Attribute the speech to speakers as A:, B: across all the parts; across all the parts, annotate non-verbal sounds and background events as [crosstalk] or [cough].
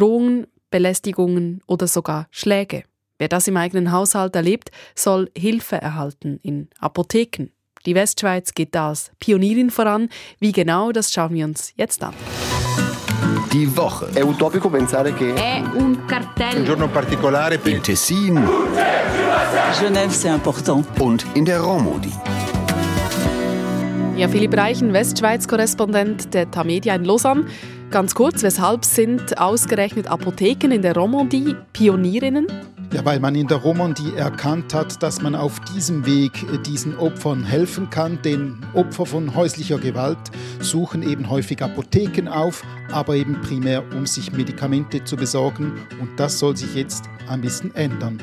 A: Drohungen, Belästigungen oder sogar Schläge. Wer das im eigenen Haushalt erlebt, soll Hilfe erhalten in Apotheken. Die Westschweiz geht da als Pionierin voran. Wie genau, das schauen wir uns jetzt an.
B: Die Woche.
C: È utopico pensare che
D: È un cartello.
E: Un giorno particolare per
B: Im Tessin
F: Genève, c'est important.
B: und in der Romandie.
A: Ja, Philipp Reichen, Westschweiz-Korrespondent der Tamedia in Lausanne. Ganz kurz, weshalb sind ausgerechnet Apotheken in der Romandie Pionierinnen?
G: Ja, weil man in der Romandie erkannt hat, dass man auf diesem Weg äh, diesen Opfern helfen kann. Denn Opfer von häuslicher Gewalt suchen eben häufig Apotheken auf, aber eben primär, um sich Medikamente zu besorgen. Und das soll sich jetzt ein bisschen ändern.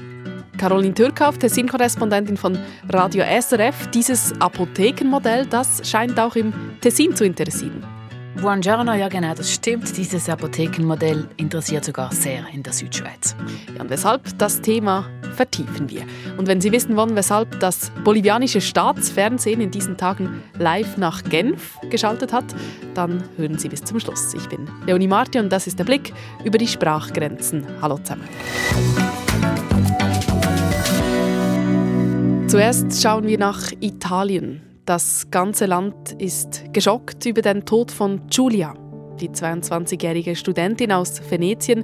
A: Caroline Türkhoff, Tessin-Korrespondentin von Radio SRF. Dieses Apothekenmodell, das scheint auch im Tessin zu interessieren.
D: Buongiorno, ja genau, das stimmt. Dieses Apothekenmodell interessiert sogar sehr in der Südschweiz.
A: Ja, und weshalb das Thema vertiefen wir. Und wenn Sie wissen wollen, weshalb das bolivianische Staatsfernsehen in diesen Tagen live nach Genf geschaltet hat, dann hören Sie bis zum Schluss. Ich bin Leonie Marti und das ist der Blick über die Sprachgrenzen. Hallo zusammen. Zuerst schauen wir nach Italien. Das ganze Land ist geschockt über den Tod von Giulia. Die 22-jährige Studentin aus Venetien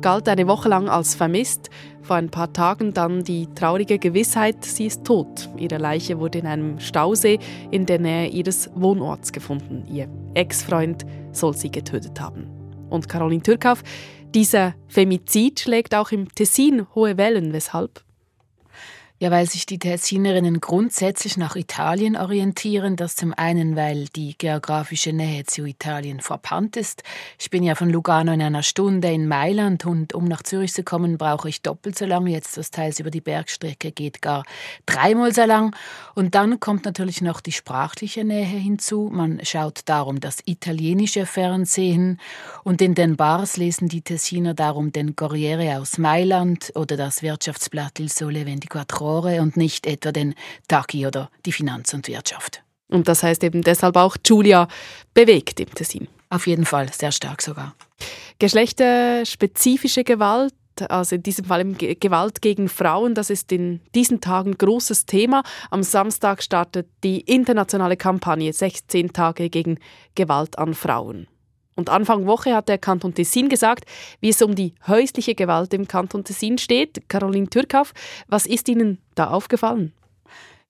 A: galt eine Woche lang als vermisst. Vor ein paar Tagen dann die traurige Gewissheit, sie ist tot. Ihre Leiche wurde in einem Stausee in der Nähe ihres Wohnorts gefunden. Ihr Ex-Freund soll sie getötet haben. Und Caroline Türkhoff, dieser Femizid schlägt auch im Tessin hohe Wellen. Weshalb?
D: Ja, weil sich die Tessinerinnen grundsätzlich nach Italien orientieren. Das zum einen, weil die geografische Nähe zu Italien verpannt ist. Ich bin ja von Lugano in einer Stunde in Mailand und um nach Zürich zu kommen, brauche ich doppelt so lang. Jetzt, was teils über die Bergstrecke geht, gar dreimal so lang. Und dann kommt natürlich noch die sprachliche Nähe hinzu. Man schaut darum das italienische Fernsehen und in den Bars lesen die Tessiner darum den Corriere aus Mailand oder das Wirtschaftsblatt Il Sole 24 und nicht etwa den Tagi oder die Finanz und Wirtschaft.
A: Und das heißt eben deshalb auch Julia bewegt im Tessin.
D: Auf jeden Fall, sehr stark sogar.
A: Geschlechterspezifische Gewalt, also in diesem Fall Gewalt gegen Frauen, das ist in diesen Tagen ein großes Thema. Am Samstag startet die internationale Kampagne 16 Tage gegen Gewalt an Frauen. Und Anfang Woche hat der Kanton Tessin gesagt, wie es um die häusliche Gewalt im Kanton Tessin steht. Caroline Türkhoff, was ist Ihnen da aufgefallen?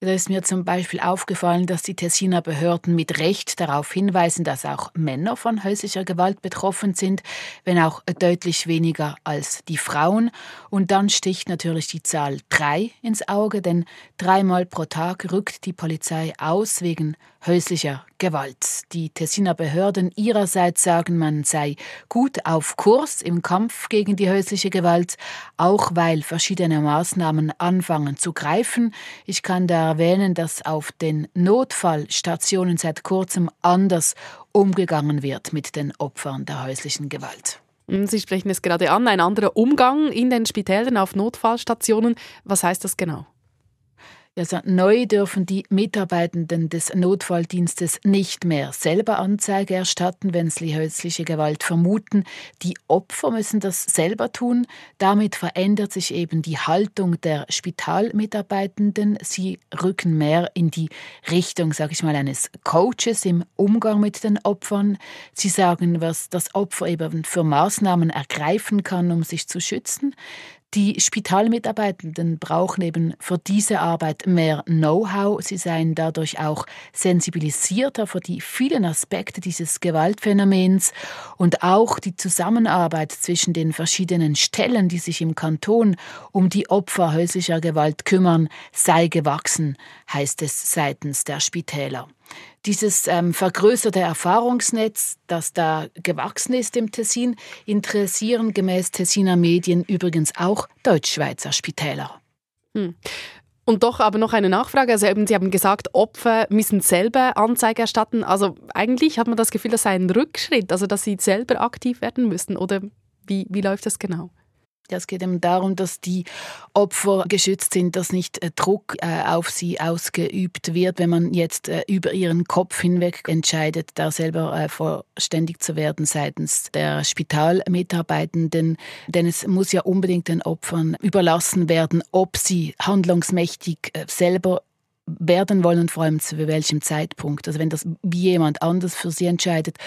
D: Da ist mir zum Beispiel aufgefallen, dass die Tessiner Behörden mit Recht darauf hinweisen, dass auch Männer von häuslicher Gewalt betroffen sind, wenn auch deutlich weniger als die Frauen. Und dann sticht natürlich die Zahl drei ins Auge, denn dreimal pro Tag rückt die Polizei aus wegen häuslicher Gewalt. Die Tessiner Behörden ihrerseits sagen, man sei gut auf Kurs im Kampf gegen die häusliche Gewalt, auch weil verschiedene Maßnahmen anfangen zu greifen. Ich kann da erwähnen, dass auf den Notfallstationen seit kurzem anders umgegangen wird mit den Opfern der häuslichen Gewalt.
A: Sie sprechen es gerade an, ein anderer Umgang in den Spitälern auf Notfallstationen. Was heißt das genau?
D: Also neu dürfen die Mitarbeitenden des Notfalldienstes nicht mehr selber Anzeige erstatten, wenn sie häusliche Gewalt vermuten. Die Opfer müssen das selber tun. Damit verändert sich eben die Haltung der Spitalmitarbeitenden. Sie rücken mehr in die Richtung, sage ich mal, eines Coaches im Umgang mit den Opfern. Sie sagen, was das Opfer eben für Maßnahmen ergreifen kann, um sich zu schützen. Die Spitalmitarbeitenden brauchen eben für diese Arbeit mehr Know-how. Sie seien dadurch auch sensibilisierter für die vielen Aspekte dieses Gewaltphänomens und auch die Zusammenarbeit zwischen den verschiedenen Stellen, die sich im Kanton um die Opfer häuslicher Gewalt kümmern, sei gewachsen, heißt es seitens der Spitäler. Dieses ähm, vergrößerte Erfahrungsnetz, das da gewachsen ist im Tessin, interessieren gemäß Tessiner Medien übrigens auch Deutschschweizer Spitäler.
A: Hm. Und doch aber noch eine Nachfrage. Also eben, Sie haben gesagt, Opfer müssen selber Anzeige erstatten. Also eigentlich hat man das Gefühl, das sei ein Rückschritt, also dass sie selber aktiv werden müssen. Oder wie, wie läuft das genau?
D: Es geht eben darum, dass die Opfer geschützt sind, dass nicht äh, Druck äh, auf sie ausgeübt wird, wenn man jetzt äh, über ihren Kopf hinweg entscheidet, da selber vorständig zu werden seitens der Spitalmitarbeitenden. Denn es muss ja unbedingt den Opfern überlassen werden, ob sie handlungsmächtig selber werden wollen und vor allem zu welchem Zeitpunkt. Also wenn das jemand anders für sie entscheidet,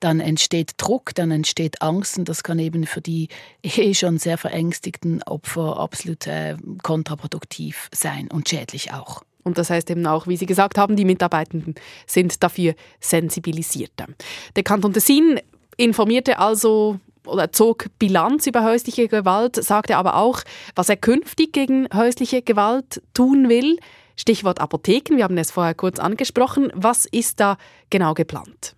D: dann entsteht Druck, dann entsteht Angst und das kann eben für die [laughs] eh schon sehr verängstigten Opfer absolut äh, kontraproduktiv sein und schädlich auch.
A: Und das heißt eben auch, wie Sie gesagt haben, die Mitarbeitenden sind dafür sensibilisierter. Der Kanton Tessin informierte also oder zog Bilanz über häusliche Gewalt, sagte aber auch, was er künftig gegen häusliche Gewalt tun will. Stichwort Apotheken, wir haben es vorher kurz angesprochen. Was ist da genau geplant?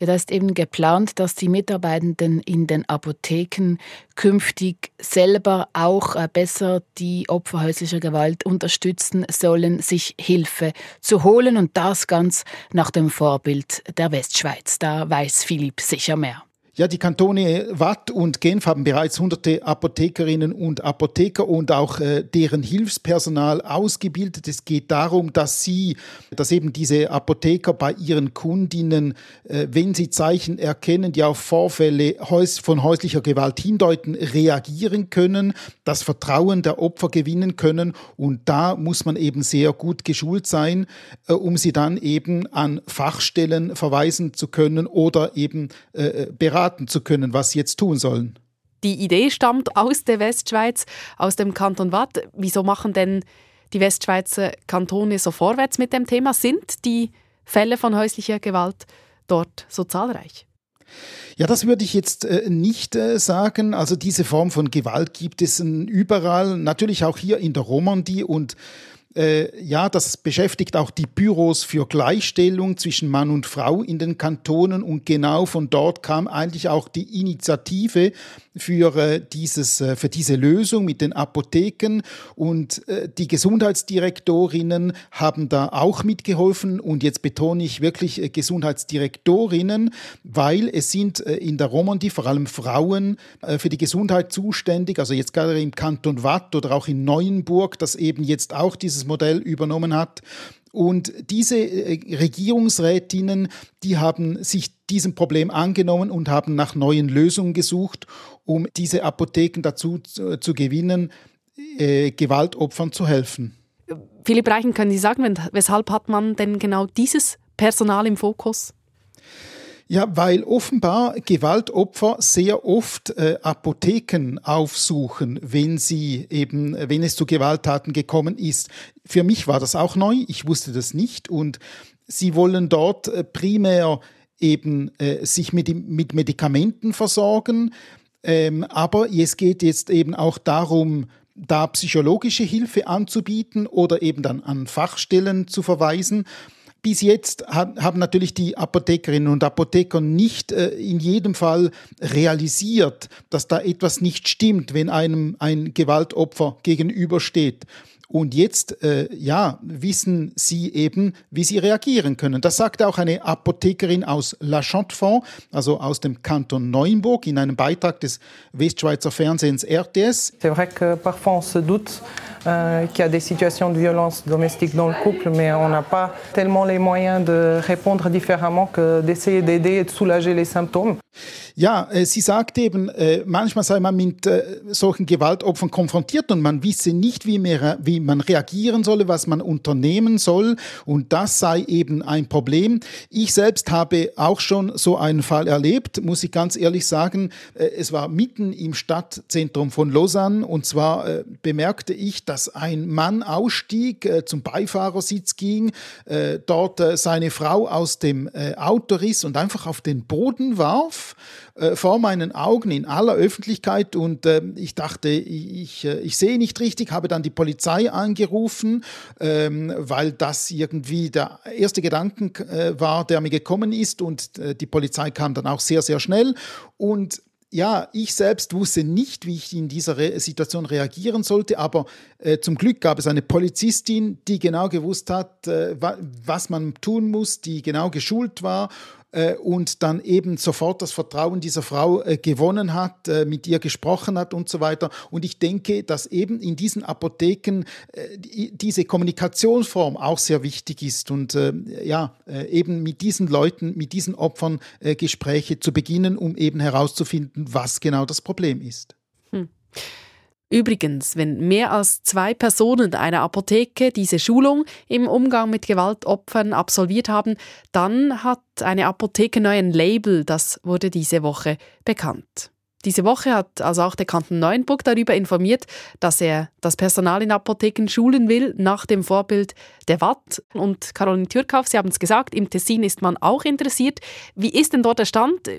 D: Ja, da ist eben geplant, dass die Mitarbeitenden in den Apotheken künftig selber auch äh, besser die Opfer häuslicher Gewalt unterstützen sollen, sich Hilfe zu holen und das ganz nach dem Vorbild der Westschweiz. Da weiß Philipp sicher mehr.
G: Ja, die Kantone Watt und Genf haben bereits hunderte Apothekerinnen und Apotheker und auch äh, deren Hilfspersonal ausgebildet. Es geht darum, dass sie, dass eben diese Apotheker bei ihren Kundinnen, äh, wenn sie Zeichen erkennen, die auf Vorfälle von häuslicher Gewalt hindeuten, reagieren können, das Vertrauen der Opfer gewinnen können. Und da muss man eben sehr gut geschult sein, äh, um sie dann eben an Fachstellen verweisen zu können oder eben äh, beraten beraten zu können, was sie jetzt tun sollen.
A: Die Idee stammt aus der Westschweiz, aus dem Kanton Watt. Wieso machen denn die Westschweizer Kantone so vorwärts mit dem Thema? Sind die Fälle von häuslicher Gewalt dort so zahlreich?
G: Ja, das würde ich jetzt äh, nicht äh, sagen. Also diese Form von Gewalt gibt es überall, natürlich auch hier in der Romandie und äh, ja, das beschäftigt auch die Büros für Gleichstellung zwischen Mann und Frau in den Kantonen. Und genau von dort kam eigentlich auch die Initiative für äh, dieses äh, für diese Lösung mit den Apotheken. Und äh, die Gesundheitsdirektorinnen haben da auch mitgeholfen. Und jetzt betone ich wirklich Gesundheitsdirektorinnen, weil es sind in der Romandie vor allem Frauen für die Gesundheit zuständig, also jetzt gerade im Kanton Watt oder auch in Neuenburg, das eben jetzt auch dieses Modell übernommen hat. Und diese äh, Regierungsrätinnen, die haben sich diesem Problem angenommen und haben nach neuen Lösungen gesucht, um diese Apotheken dazu zu, zu gewinnen, äh, Gewaltopfern zu helfen.
A: Philipp Reichen, können Sie sagen, weshalb hat man denn genau dieses Personal im Fokus?
G: Ja, weil offenbar Gewaltopfer sehr oft äh, Apotheken aufsuchen, wenn sie eben, wenn es zu Gewalttaten gekommen ist. Für mich war das auch neu, ich wusste das nicht. Und sie wollen dort äh, primär eben äh, sich mit, mit Medikamenten versorgen, ähm, aber es geht jetzt eben auch darum, da psychologische Hilfe anzubieten oder eben dann an Fachstellen zu verweisen bis jetzt haben natürlich die Apothekerinnen und Apotheker nicht äh, in jedem Fall realisiert, dass da etwas nicht stimmt, wenn einem ein Gewaltopfer gegenübersteht. Und jetzt, äh, ja, wissen sie eben, wie sie reagieren können. Das sagte auch eine Apothekerin aus La Chantefond, also aus dem Kanton Neuenburg, in einem Beitrag des Westschweizer Fernsehens RTS.
C: C'est vrai que parfois on se doute euh, qu'il y a des situations de violence domestique dans le couple, mais on n'a pas tellement les moyens de répondre différemment que d'essayer d'aider et de soulager les symptômes.
G: Ja, äh, sie sagt eben, äh, manchmal sei man mit äh, solchen Gewaltopfern konfrontiert und man wisse nicht, wie, mehr, wie man reagieren solle, was man unternehmen soll. Und das sei eben ein Problem. Ich selbst habe auch schon so einen Fall erlebt, muss ich ganz ehrlich sagen. Es war mitten im Stadtzentrum von Lausanne und zwar bemerkte ich, dass ein Mann ausstieg, zum Beifahrersitz ging, dort seine Frau aus dem Auto riss und einfach auf den Boden warf äh, vor meinen Augen in aller Öffentlichkeit und äh, ich dachte, ich, äh, ich sehe nicht richtig, habe dann die Polizei angerufen, ähm, weil das irgendwie der erste Gedanke äh, war, der mir gekommen ist und die Polizei kam dann auch sehr, sehr schnell und ja, ich selbst wusste nicht, wie ich in dieser Re Situation reagieren sollte, aber äh, zum Glück gab es eine Polizistin, die genau gewusst hat, äh, wa was man tun muss, die genau geschult war und dann eben sofort das Vertrauen dieser Frau äh, gewonnen hat, äh, mit ihr gesprochen hat und so weiter. Und ich denke, dass eben in diesen Apotheken diese Kommunikationsform auch sehr wichtig ist und ja, eben mit diesen Leuten, mit diesen Opfern Gespräche zu beginnen, um eben herauszufinden, was genau das Problem ist. Hm.
A: Übrigens, wenn mehr als zwei Personen einer Apotheke diese Schulung im Umgang mit Gewaltopfern absolviert haben, dann hat eine Apotheke neu ein Label, das wurde diese Woche bekannt. Diese Woche hat also auch der Kanton Neuenburg darüber informiert, dass er das Personal in Apotheken schulen will, nach dem Vorbild der Watt. Und Caroline Türkauf, Sie haben es gesagt, im Tessin ist man auch interessiert. Wie ist denn dort der Stand?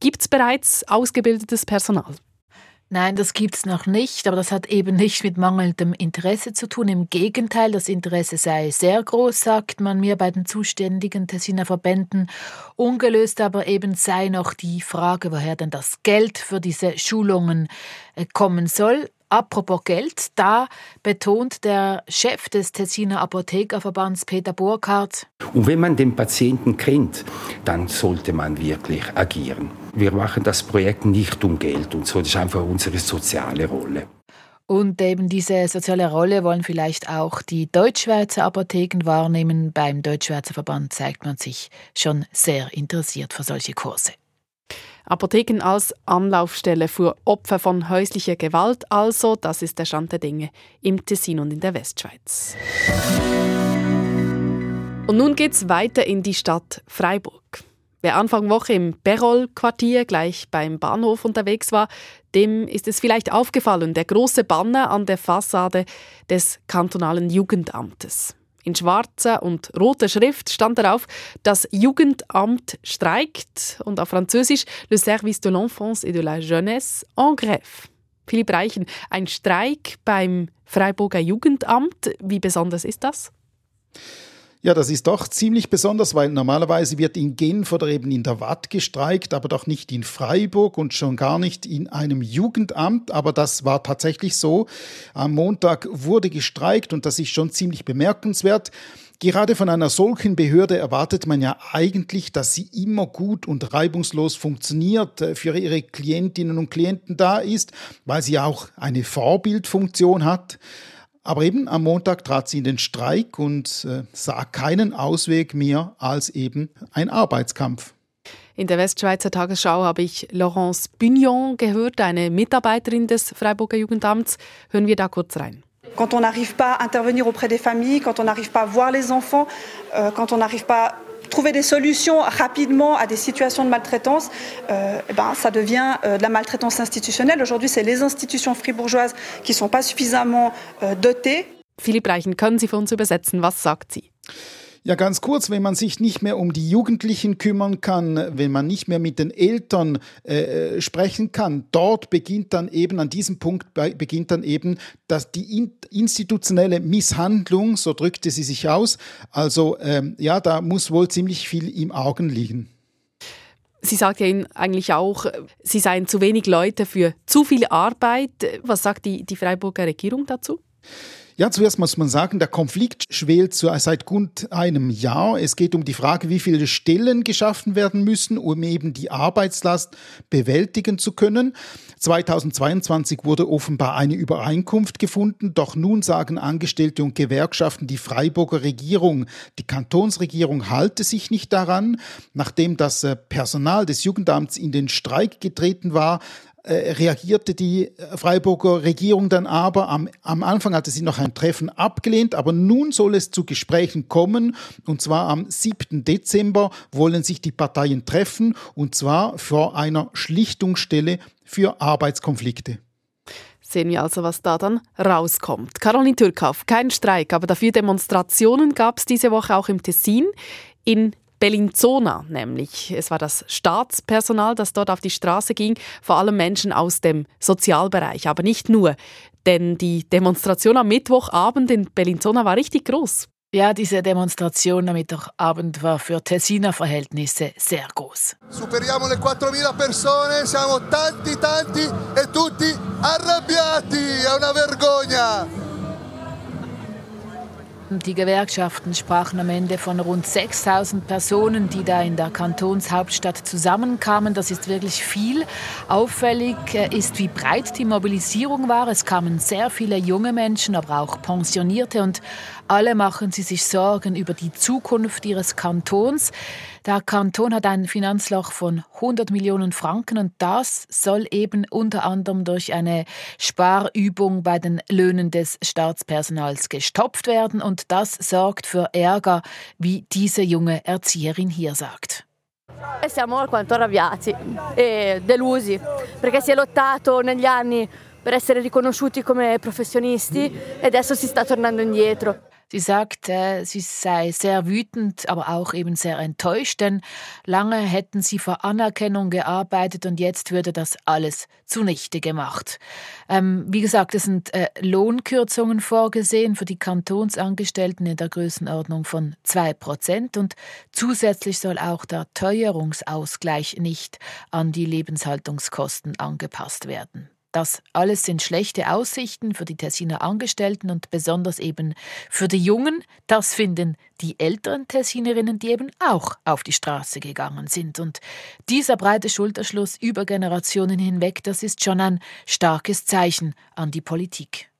A: Gibt es bereits ausgebildetes Personal?
D: Nein, das gibt es noch nicht, aber das hat eben nicht mit mangelndem Interesse zu tun. Im Gegenteil, das Interesse sei sehr groß, sagt man mir bei den zuständigen Tessiner Verbänden. Ungelöst aber eben sei noch die Frage, woher denn das Geld für diese Schulungen äh, kommen soll. Apropos Geld, da betont der Chef des Tessiner Apothekerverbands Peter Burkhardt.
E: Und wenn man den Patienten kennt, dann sollte man wirklich agieren. Wir machen das Projekt nicht um Geld und so, das ist einfach unsere soziale Rolle.
D: Und eben diese soziale Rolle wollen vielleicht auch die Deutschschweizer Apotheken wahrnehmen. Beim Deutschschweizer Verband zeigt man sich schon sehr interessiert für solche Kurse.
A: Apotheken als Anlaufstelle für Opfer von häuslicher Gewalt also, das ist der Stand der Dinge im Tessin und in der Westschweiz. Und nun geht's weiter in die Stadt Freiburg. Wer Anfang Woche im Berol-Quartier gleich beim Bahnhof unterwegs war, dem ist es vielleicht aufgefallen, der große Banner an der Fassade des kantonalen Jugendamtes. In schwarzer und roter Schrift stand darauf, das Jugendamt streikt und auf Französisch Le Service de l'Enfance et de la Jeunesse en grève. Philipp Reichen, ein Streik beim Freiburger Jugendamt, wie besonders ist das?
G: Ja, das ist doch ziemlich besonders, weil normalerweise wird in Genf oder eben in der Watt gestreikt, aber doch nicht in Freiburg und schon gar nicht in einem Jugendamt. Aber das war tatsächlich so. Am Montag wurde gestreikt und das ist schon ziemlich bemerkenswert. Gerade von einer solchen Behörde erwartet man ja eigentlich, dass sie immer gut und reibungslos funktioniert, äh, für ihre Klientinnen und Klienten da ist, weil sie auch eine Vorbildfunktion hat. Aber eben am Montag trat sie in den Streik und äh, sah keinen Ausweg mehr als eben ein Arbeitskampf.
A: In der Westschweizer Tagesschau habe ich Laurence Bugnon gehört, eine Mitarbeiterin des Freiburger Jugendamts. Hören wir da kurz rein.
H: Quand on n'arrive pas à intervenir auprès des familles, quand on n'arrive pas à voir les enfants, euh, quand on n'arrive pas trouver des solutions rapidement à des situations de maltraitance, euh, eh ben, ça devient euh, de la maltraitance institutionnelle. Aujourd'hui, c'est les institutions fribourgeoises qui ne sont pas suffisamment euh, dotées.
A: Philipp Reichen, können Sie für uns übersetzen? Was sagt sie?
G: Ja, ganz kurz, wenn man sich nicht mehr um die Jugendlichen kümmern kann, wenn man nicht mehr mit den Eltern äh, sprechen kann, dort beginnt dann eben, an diesem Punkt beginnt dann eben dass die in, institutionelle Misshandlung, so drückte sie sich aus. Also ähm, ja, da muss wohl ziemlich viel im Augen liegen.
A: Sie sagt ja eigentlich auch, Sie seien zu wenig Leute für zu viel Arbeit. Was sagt die, die Freiburger Regierung dazu?
G: Ja, zuerst muss man sagen, der Konflikt schwelt seit gut einem Jahr. Es geht um die Frage, wie viele Stellen geschaffen werden müssen, um eben die Arbeitslast bewältigen zu können. 2022 wurde offenbar eine Übereinkunft gefunden, doch nun sagen Angestellte und Gewerkschaften, die Freiburger Regierung, die Kantonsregierung halte sich nicht daran. Nachdem das äh, Personal des Jugendamts in den Streik getreten war, äh, reagierte die Freiburger Regierung dann aber. Am, am Anfang hatte sie noch ein Treffen abgelehnt, aber nun soll es zu Gesprächen kommen. Und zwar am 7. Dezember wollen sich die Parteien treffen, und zwar vor einer Schlichtungsstelle für Arbeitskonflikte.
A: Sehen wir also, was da dann rauskommt. Caroline Türkauf, kein Streik, aber dafür Demonstrationen gab es diese Woche auch im Tessin. In Bellinzona nämlich. Es war das Staatspersonal, das dort auf die Straße ging, vor allem Menschen aus dem Sozialbereich, aber nicht nur. Denn die Demonstration am Mittwochabend in Bellinzona war richtig groß.
D: Ja, diese Demonstration am Mittwochabend war für Tessiner Verhältnisse sehr groß.
I: Superiamo le 4.000 persone, siamo tanti, tanti e tutti arrabbiati. È una vergogna.
D: Die Gewerkschaften sprachen am Ende von rund 6000 Personen, die da in der Kantonshauptstadt zusammenkamen. Das ist wirklich viel. Auffällig äh, ist, wie breit die Mobilisierung war. Es kamen sehr viele junge Menschen, aber auch Pensionierte und alle machen sie sich Sorgen über die Zukunft ihres Kantons. Der Kanton hat ein Finanzloch von 100 Millionen Franken und das soll eben unter anderem durch eine Sparübung bei den Löhnen des Staatspersonals gestopft werden und das sorgt für Ärger, wie diese junge Erzieherin hier sagt.
J: Siamo alquanto arrabbiati e delusi perché si è lottato negli anni per essere riconosciuti come professionisti e adesso si sta tornando indietro.
D: Sie sagt, äh, sie sei sehr wütend, aber auch eben sehr enttäuscht, denn lange hätten sie vor Anerkennung gearbeitet und jetzt würde das alles zunichte gemacht. Ähm, wie gesagt, es sind äh, Lohnkürzungen vorgesehen für die Kantonsangestellten in der Größenordnung von zwei Prozent und zusätzlich soll auch der Teuerungsausgleich nicht an die Lebenshaltungskosten angepasst werden. Das alles sind schlechte Aussichten für die Tessiner Angestellten und besonders eben für die Jungen. Das finden die älteren Tessinerinnen, die eben auch auf die Straße gegangen sind. Und dieser breite Schulterschluss über Generationen hinweg, das ist schon ein starkes Zeichen an die Politik.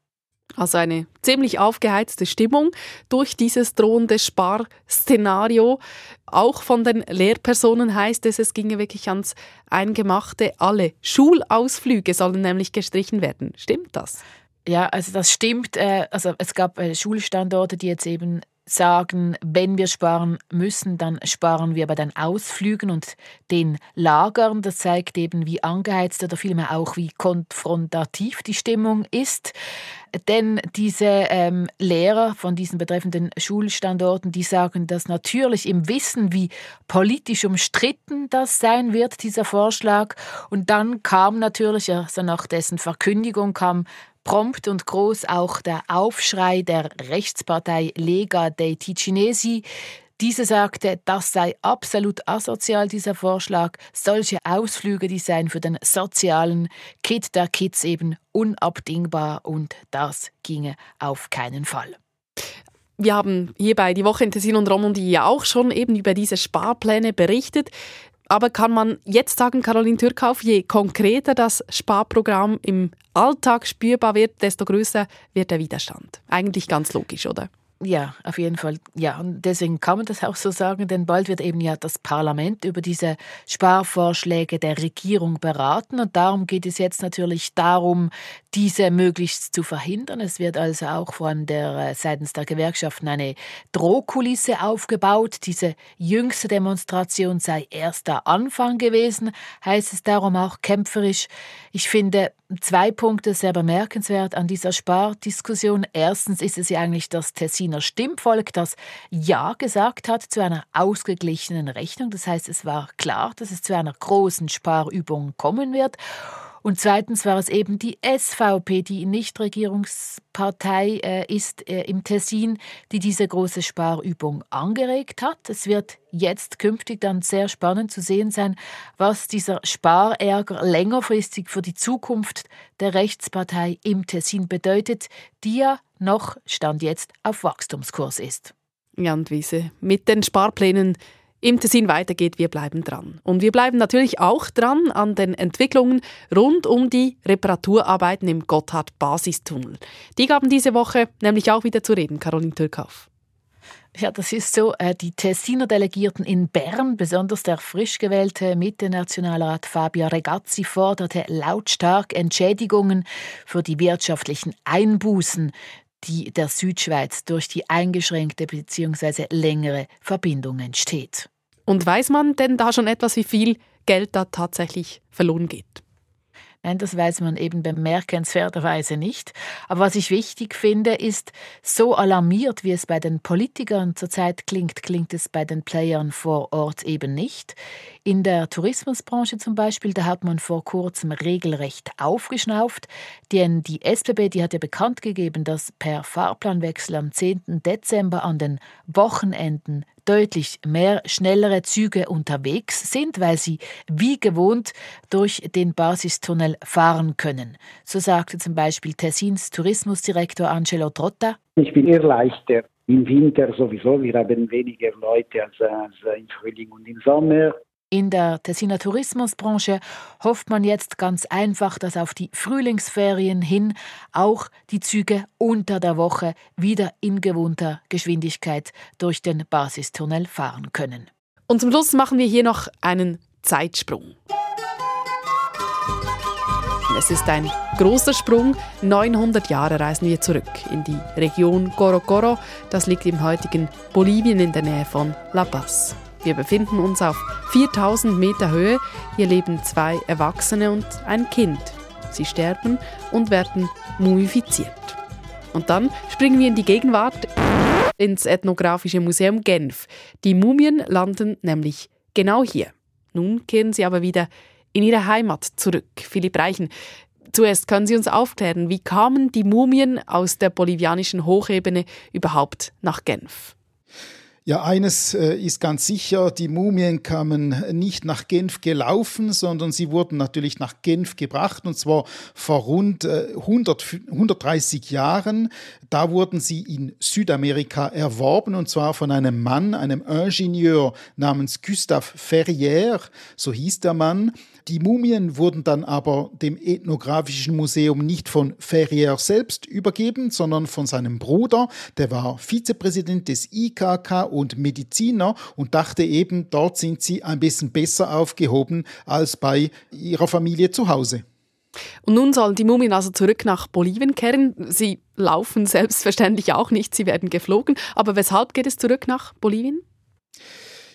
A: Also eine ziemlich aufgeheizte Stimmung durch dieses drohende Sparszenario. Auch von den Lehrpersonen heißt es, es ginge wirklich ans Eingemachte. Alle Schulausflüge sollen nämlich gestrichen werden. Stimmt das?
D: Ja, also das stimmt. Äh, also es gab äh, Schulstandorte, die jetzt eben sagen, wenn wir sparen müssen, dann sparen wir bei den Ausflügen und den Lagern. Das zeigt eben, wie angeheizt oder vielmehr auch, wie konfrontativ die Stimmung ist. Denn diese ähm, Lehrer von diesen betreffenden Schulstandorten, die sagen das natürlich im Wissen, wie politisch umstritten das sein wird, dieser Vorschlag. Und dann kam natürlich, also nach dessen Verkündigung kam prompt und groß auch der Aufschrei der Rechtspartei Lega dei Ticinesi. Diese sagte, das sei absolut asozial, dieser Vorschlag. Solche Ausflüge, die seien für den sozialen Kit der Kids eben unabdingbar und das ginge auf keinen Fall.
A: Wir haben hierbei die Woche in Tessin und Romandie ja auch schon eben über diese Sparpläne berichtet. Aber kann man jetzt sagen, Caroline Türkauf, je konkreter das Sparprogramm im Alltag spürbar wird, desto größer wird der Widerstand. Eigentlich ganz logisch, oder?
D: Ja, auf jeden Fall. Ja, und deswegen kann man das auch so sagen, denn bald wird eben ja das Parlament über diese Sparvorschläge der Regierung beraten und darum geht es jetzt natürlich darum, diese möglichst zu verhindern. Es wird also auch von der äh, seitens der Gewerkschaften eine Drohkulisse aufgebaut. Diese jüngste Demonstration sei erst der Anfang gewesen, heißt es darum auch kämpferisch. Ich finde zwei Punkte sehr bemerkenswert an dieser Spardiskussion. Erstens ist es ja eigentlich das Tessiner Stimmvolk, das Ja gesagt hat zu einer ausgeglichenen Rechnung. Das heißt, es war klar, dass es zu einer großen Sparübung kommen wird. Und zweitens war es eben die SVP, die Nichtregierungspartei äh, ist äh, im Tessin, die diese große Sparübung angeregt hat. Es wird jetzt künftig dann sehr spannend zu sehen sein, was dieser Sparärger längerfristig für die Zukunft der Rechtspartei im Tessin bedeutet, die ja noch Stand jetzt auf Wachstumskurs ist.
A: Jan Wiese, mit den Sparplänen im Tessin weitergeht, wir bleiben dran. Und wir bleiben natürlich auch dran an den Entwicklungen rund um die Reparaturarbeiten im Gotthard-Basistunnel. Die gaben diese Woche nämlich auch wieder zu reden, Caroline Türkauf.
D: Ja, das ist so. Äh, die Tessiner Delegierten in Bern, besonders der frisch gewählte Mitte-Nationalrat Fabio Regazzi, forderte lautstark Entschädigungen für die wirtschaftlichen Einbußen, die der Südschweiz durch die eingeschränkte bzw. längere Verbindung entsteht.
A: Und weiß man denn da schon etwas, wie viel Geld da tatsächlich verloren geht?
D: Nein, das weiß man eben bemerkenswerterweise nicht. Aber was ich wichtig finde, ist, so alarmiert, wie es bei den Politikern zurzeit klingt, klingt es bei den Playern vor Ort eben nicht. In der Tourismusbranche zum Beispiel, da hat man vor kurzem regelrecht aufgeschnauft, denn die SBB, die hat ja bekannt gegeben, dass per Fahrplanwechsel am 10. Dezember an den Wochenenden deutlich mehr schnellere Züge unterwegs sind, weil sie wie gewohnt durch den Basistunnel fahren können. So sagte zum Beispiel Tessins Tourismusdirektor Angelo Trotta.
K: Ich bin irrleichter Im Winter sowieso, wir haben weniger Leute als, als im Frühling und im Sommer.
D: In der Tessiner Tourismusbranche hofft man jetzt ganz einfach, dass auf die Frühlingsferien hin auch die Züge unter der Woche wieder in gewohnter Geschwindigkeit durch den Basistunnel fahren können.
A: Und zum Schluss machen wir hier noch einen Zeitsprung. Es ist ein großer Sprung. 900 Jahre reisen wir zurück in die Region Corocoro. Das liegt im heutigen Bolivien in der Nähe von La Paz. Wir befinden uns auf 4000 Meter Höhe. Hier leben zwei Erwachsene und ein Kind. Sie sterben und werden mumifiziert. Und dann springen wir in die Gegenwart ins Ethnographische Museum Genf. Die Mumien landen nämlich genau hier. Nun kehren sie aber wieder in ihre Heimat zurück. Philipp Reichen, zuerst können Sie uns aufklären, wie kamen die Mumien aus der bolivianischen Hochebene überhaupt nach Genf?
G: Ja, eines äh, ist ganz sicher, die Mumien kamen nicht nach Genf gelaufen, sondern sie wurden natürlich nach Genf gebracht, und zwar vor rund 100, äh, 130 Jahren. Da wurden sie in Südamerika erworben, und zwar von einem Mann, einem Ingenieur namens Gustave Ferrière, so hieß der Mann. Die Mumien wurden dann aber dem Ethnographischen Museum nicht von Ferrier selbst übergeben, sondern von seinem Bruder, der war Vizepräsident des IKK und Mediziner und dachte eben, dort sind sie ein bisschen besser aufgehoben als bei ihrer Familie zu Hause.
A: Und nun sollen die Mumien also zurück nach Bolivien kehren. Sie laufen selbstverständlich auch nicht, sie werden geflogen. Aber weshalb geht es zurück nach Bolivien?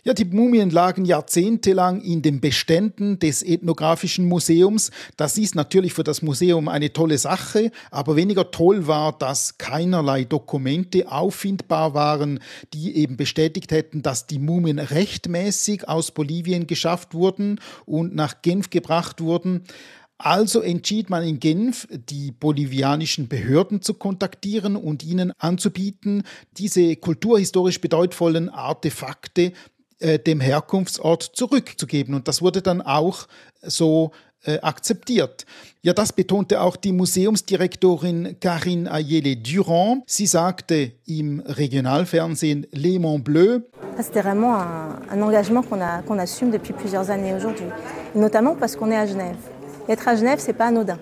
G: Ja, die Mumien lagen jahrzehntelang in den Beständen des Ethnografischen Museums. Das ist natürlich für das Museum eine tolle Sache, aber weniger toll war, dass keinerlei Dokumente auffindbar waren, die eben bestätigt hätten, dass die Mumien rechtmäßig aus Bolivien geschafft wurden und nach Genf gebracht wurden. Also entschied man in Genf, die bolivianischen Behörden zu kontaktieren und ihnen anzubieten, diese kulturhistorisch bedeutvollen Artefakte äh, dem Herkunftsort zurückzugeben. Und das wurde dann auch so äh, akzeptiert. Ja, das betonte auch die Museumsdirektorin Karine Ayele Durand. Sie sagte im Regionalfernsehen Les Monts Bleus.
L: C'était vraiment un, un engagement qu'on qu assume depuis plusieurs années aujourd'hui, notamment parce qu'on est à Genève. Être à Genève, c'est pas anodin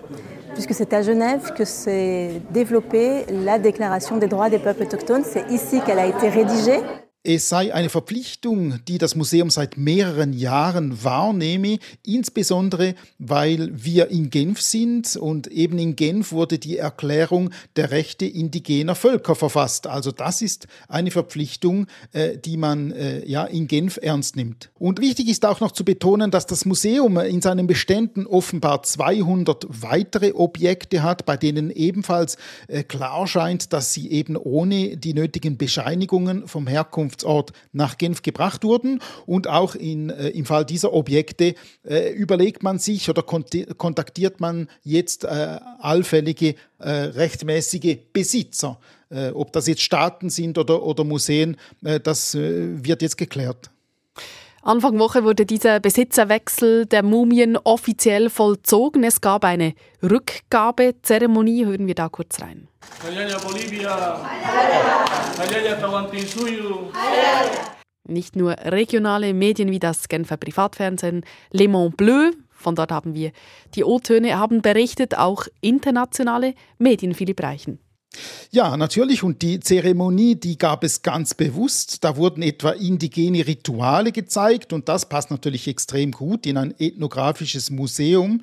L: puisque c'est à Genève que s'est développée la Déclaration des droits des peuples autochtones. C'est ici qu'elle a été rédigée.
G: Es sei eine Verpflichtung, die das Museum seit mehreren Jahren wahrnehme, insbesondere weil wir in Genf sind und eben in Genf wurde die Erklärung der Rechte indigener Völker verfasst. Also das ist eine Verpflichtung, äh, die man äh, ja in Genf ernst nimmt. Und wichtig ist auch noch zu betonen, dass das Museum in seinen Beständen offenbar 200 weitere Objekte hat, bei denen ebenfalls äh, klar scheint, dass sie eben ohne die nötigen Bescheinigungen vom Herkunft Herkunftsort nach Genf gebracht wurden. Und auch in, äh, im Fall dieser Objekte äh, überlegt man sich oder kontaktiert man jetzt äh, allfällige äh, rechtmäßige Besitzer. Äh, ob das jetzt Staaten sind oder, oder Museen, äh, das wird jetzt geklärt.
A: Anfang Woche wurde dieser Besitzerwechsel der Mumien offiziell vollzogen. Es gab eine Rückgabezeremonie. Hören wir da kurz rein. Nicht nur regionale Medien wie das Genfer Privatfernsehen Le Mont Bleu, von dort haben wir die O-Töne, haben berichtet, auch internationale Medien, Philipp Reichen.
G: Ja, natürlich. Und die Zeremonie, die gab es ganz bewusst. Da wurden etwa indigene Rituale gezeigt und das passt natürlich extrem gut in ein ethnografisches Museum.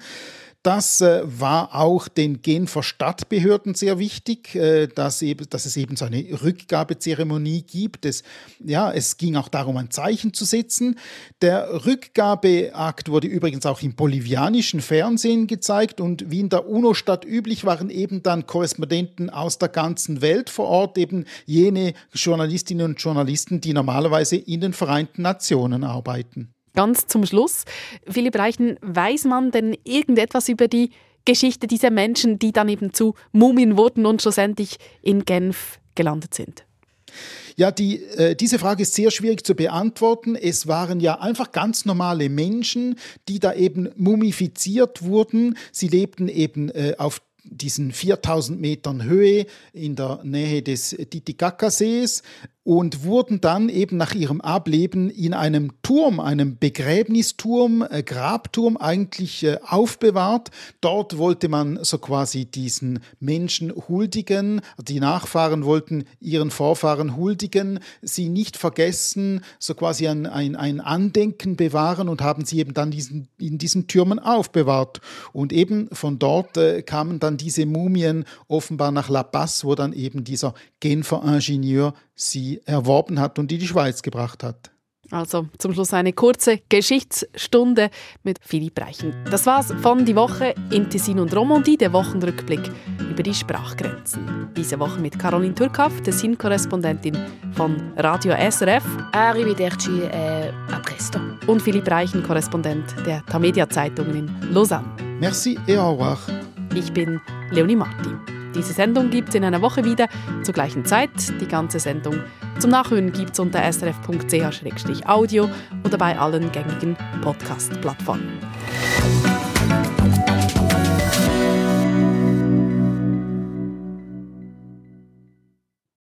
G: Das äh, war auch den Genfer Stadtbehörden sehr wichtig, äh, dass, eben, dass es eben so eine Rückgabezeremonie gibt. Es, ja, es ging auch darum, ein Zeichen zu setzen. Der Rückgabeakt wurde übrigens auch im bolivianischen Fernsehen gezeigt und wie in der UNO-Stadt üblich waren eben dann Korrespondenten aus der ganzen Welt vor Ort, eben jene Journalistinnen und Journalisten, die normalerweise in den Vereinten Nationen arbeiten.
A: Ganz zum Schluss, Philipp Reichen, weiß man denn irgendetwas über die Geschichte dieser Menschen, die dann eben zu Mumien wurden und schlussendlich in Genf gelandet sind?
G: Ja, die, äh, diese Frage ist sehr schwierig zu beantworten. Es waren ja einfach ganz normale Menschen, die da eben mumifiziert wurden. Sie lebten eben äh, auf diesen 4000 Metern Höhe in der Nähe des Titicaca-Sees und wurden dann eben nach ihrem Ableben in einem Turm, einem Begräbnisturm, äh, Grabturm eigentlich äh, aufbewahrt. Dort wollte man so quasi diesen Menschen huldigen. Die Nachfahren wollten ihren Vorfahren huldigen, sie nicht vergessen, so quasi ein, ein, ein Andenken bewahren und haben sie eben dann diesen, in diesen Türmen aufbewahrt. Und eben von dort äh, kamen dann diese Mumien offenbar nach La Paz, wo dann eben dieser Genfer Ingenieur sie erworben hat und die die Schweiz gebracht hat.
A: Also zum Schluss eine kurze Geschichtsstunde mit Philipp Reichen. Das war's von die Woche in Tessin und Romandie, der Wochenrückblick über die Sprachgrenzen. Diese Woche mit Caroline Turkaf, Tessin-Korrespondentin von Radio SRF.
D: Arrivederci e a presto.
A: Und Philipp Reichen, Korrespondent der Tamedia Zeitungen in Lausanne.
G: Merci et au revoir.
A: Ich bin Leonie Martin. Diese Sendung gibt es in einer Woche wieder, zur gleichen Zeit. Die ganze Sendung zum Nachhören gibt es unter srf.ch-audio oder bei allen gängigen Podcast-Plattformen.